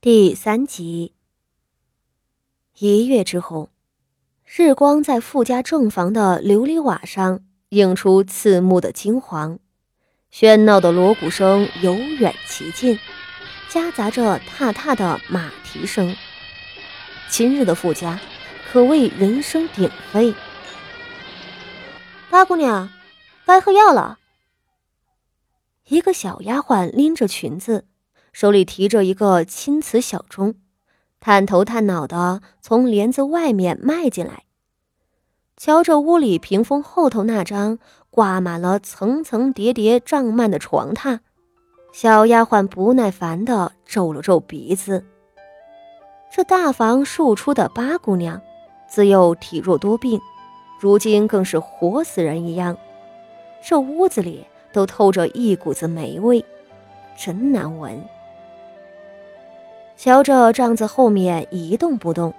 第三集。一月之后，日光在富家正房的琉璃瓦上映出刺目的金黄，喧闹的锣鼓声由远及近，夹杂着踏踏的马蹄声。今日的富家可谓人声鼎沸。八姑娘，该喝药了。一个小丫鬟拎着裙子。手里提着一个青瓷小钟，探头探脑的从帘子外面迈进来。瞧着屋里屏风后头那张挂满了层层叠叠帐幔的床榻，小丫鬟不耐烦的皱了皱鼻子。这大房庶出的八姑娘，自幼体弱多病，如今更是活死人一样。这屋子里都透着一股子霉味，真难闻。瞧着帐子后面一动不动，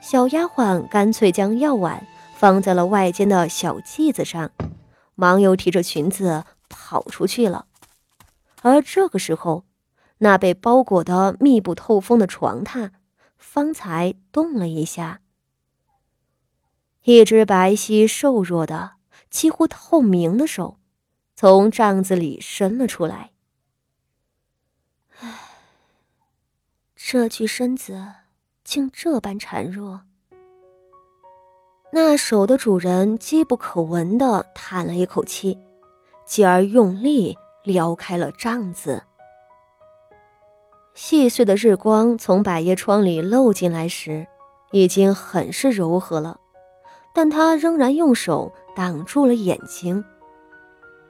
小丫鬟干脆将药碗放在了外间的小骥子上，忙又提着裙子跑出去了。而这个时候，那被包裹得密不透风的床榻方才动了一下，一只白皙瘦弱的、几乎透明的手从帐子里伸了出来。这具身子竟这般孱弱，那手的主人机不可闻的叹了一口气，继而用力撩开了帐子。细碎的日光从百叶窗里漏进来时，已经很是柔和了，但他仍然用手挡住了眼睛。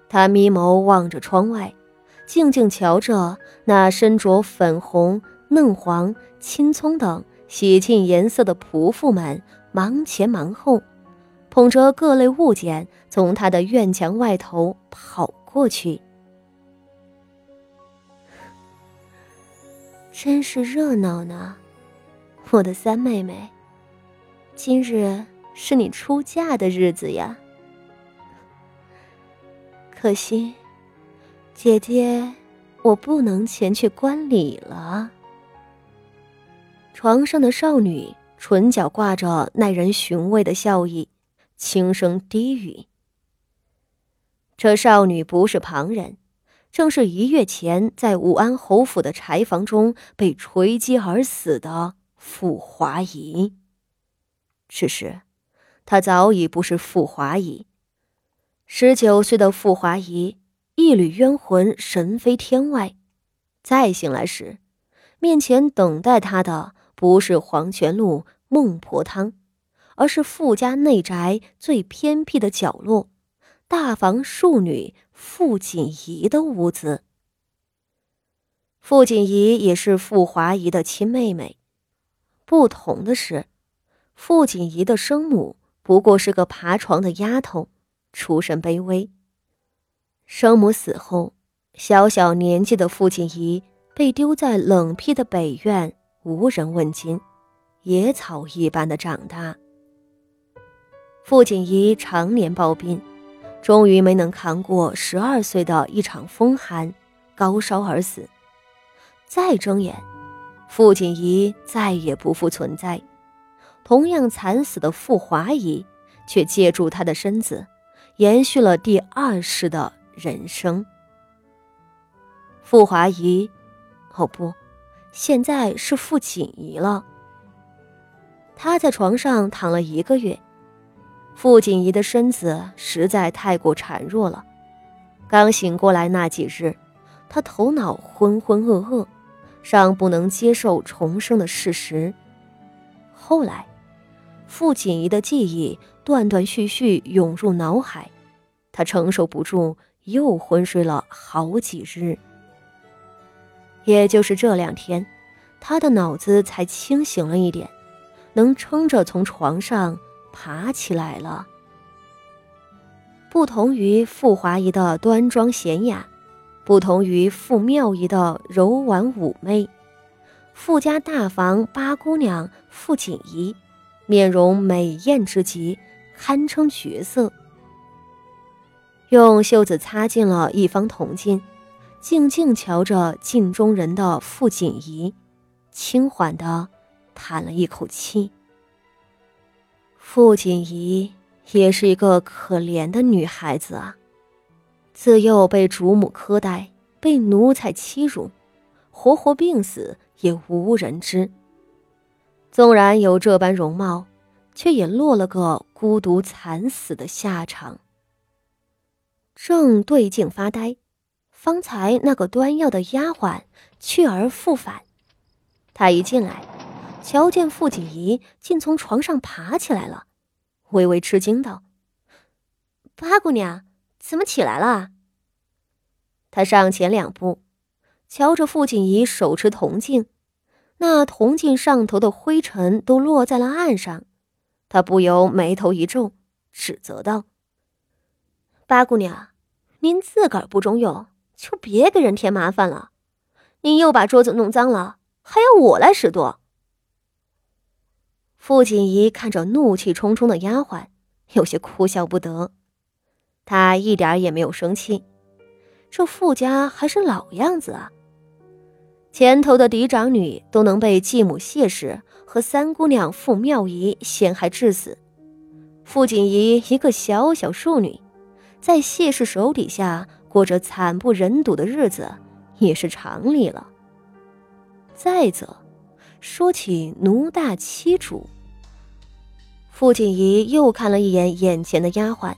他眯眸望着窗外，静静瞧着那身着粉红。嫩黄、青葱等喜庆颜色的仆妇们忙前忙后，捧着各类物件从他的院墙外头跑过去。真是热闹呢，我的三妹妹，今日是你出嫁的日子呀。可惜，姐姐，我不能前去观礼了。床上的少女唇角挂着耐人寻味的笑意，轻声低语：“这少女不是旁人，正是一月前在武安侯府的柴房中被锤击而死的傅华仪。只是，她早已不是傅华仪。十九岁的傅华仪，一缕冤魂神飞天外，再醒来时，面前等待她的。”不是黄泉路孟婆汤，而是富家内宅最偏僻的角落，大房庶女傅锦仪的屋子。傅锦仪也是傅华仪的亲妹妹，不同的是，傅锦仪的生母不过是个爬床的丫头，出身卑微。生母死后，小小年纪的傅锦仪被丢在冷僻的北院。无人问津，野草一般的长大。傅锦仪常年抱病，终于没能扛过十二岁的一场风寒，高烧而死。再睁眼，傅锦仪再也不复存在。同样惨死的傅华仪，却借助他的身子，延续了第二世的人生。傅华仪，哦不。现在是傅锦仪了。他在床上躺了一个月，傅锦仪的身子实在太过孱弱了。刚醒过来那几日，他头脑浑浑噩噩，尚不能接受重生的事实。后来，傅锦仪的记忆断断续续涌入脑海，他承受不住，又昏睡了好几日。也就是这两天，他的脑子才清醒了一点，能撑着从床上爬起来了。不同于傅华仪的端庄娴雅，不同于傅妙仪的柔婉妩媚，傅家大房八姑娘傅锦仪，面容美艳之极，堪称绝色。用袖子擦净了一方铜镜。静静瞧着镜中人的傅锦仪，轻缓的叹了一口气。傅锦仪也是一个可怜的女孩子啊，自幼被主母苛待，被奴才欺辱，活活病死也无人知。纵然有这般容貌，却也落了个孤独惨死的下场。正对镜发呆，方才那个端药的丫鬟去而复返。她一进来，瞧见傅锦仪竟从床上爬起来了，微微吃惊道：“八姑娘，怎么起来了？”她上前两步，瞧着傅锦仪手持铜镜，那铜镜上头的灰尘都落在了岸上，她不由眉头一皱，指责道。八姑娘，您自个儿不中用，就别给人添麻烦了。您又把桌子弄脏了，还要我来拾掇。傅锦仪看着怒气冲冲的丫鬟，有些哭笑不得。她一点也没有生气，这傅家还是老样子啊。前头的嫡长女都能被继母谢氏和三姑娘傅妙仪陷害致死，傅锦仪一个小小庶女。在谢氏手底下过着惨不忍睹的日子，也是常理了。再则，说起奴大欺主，傅锦仪又看了一眼眼前的丫鬟，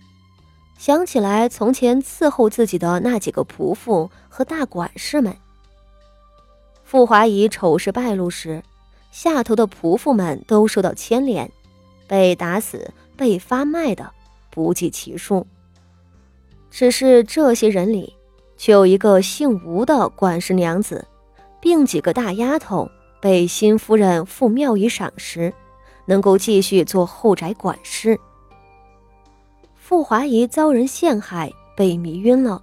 想起来从前伺候自己的那几个仆妇和大管事们。傅华仪丑事败露时，下头的仆妇们都受到牵连，被打死、被发卖的不计其数。只是这些人里，却有一个姓吴的管事娘子，并几个大丫头被新夫人傅妙仪赏识，能够继续做后宅管事。傅华仪遭人陷害，被迷晕了，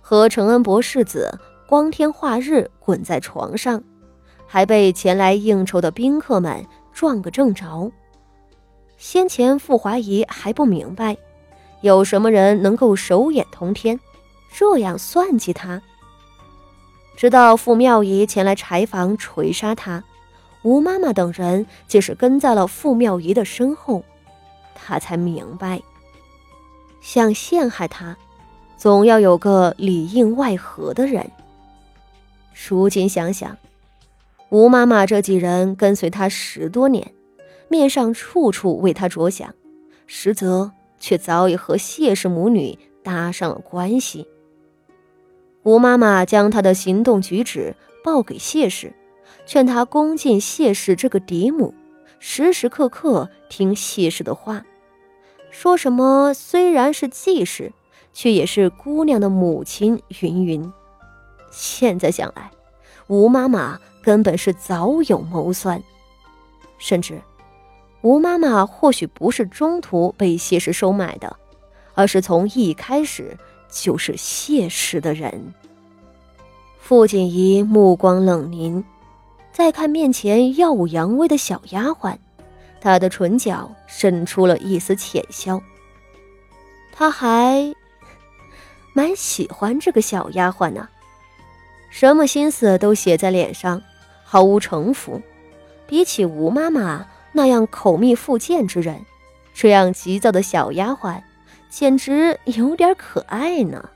和承恩伯世子光天化日滚在床上，还被前来应酬的宾客们撞个正着。先前傅华仪还不明白。有什么人能够手眼通天，这样算计他？直到傅妙仪前来柴房锤杀他，吴妈妈等人皆是跟在了傅妙仪的身后，他才明白，想陷害他，总要有个里应外合的人。如今想想，吴妈妈这几人跟随他十多年，面上处处为他着想，实则……却早已和谢氏母女搭上了关系。吴妈妈将她的行动举止报给谢氏，劝她恭敬谢氏这个嫡母，时时刻刻听谢氏的话。说什么虽然是继室，却也是姑娘的母亲。云云。现在想来，吴妈妈根本是早有谋算，甚至。吴妈妈或许不是中途被谢氏收买的，而是从一开始就是谢氏的人。傅锦仪目光冷凝，再看面前耀武扬威的小丫鬟，她的唇角渗出了一丝浅笑。他还蛮喜欢这个小丫鬟呢，什么心思都写在脸上，毫无城府。比起吴妈妈。那样口蜜腹剑之人，这样急躁的小丫鬟，简直有点可爱呢。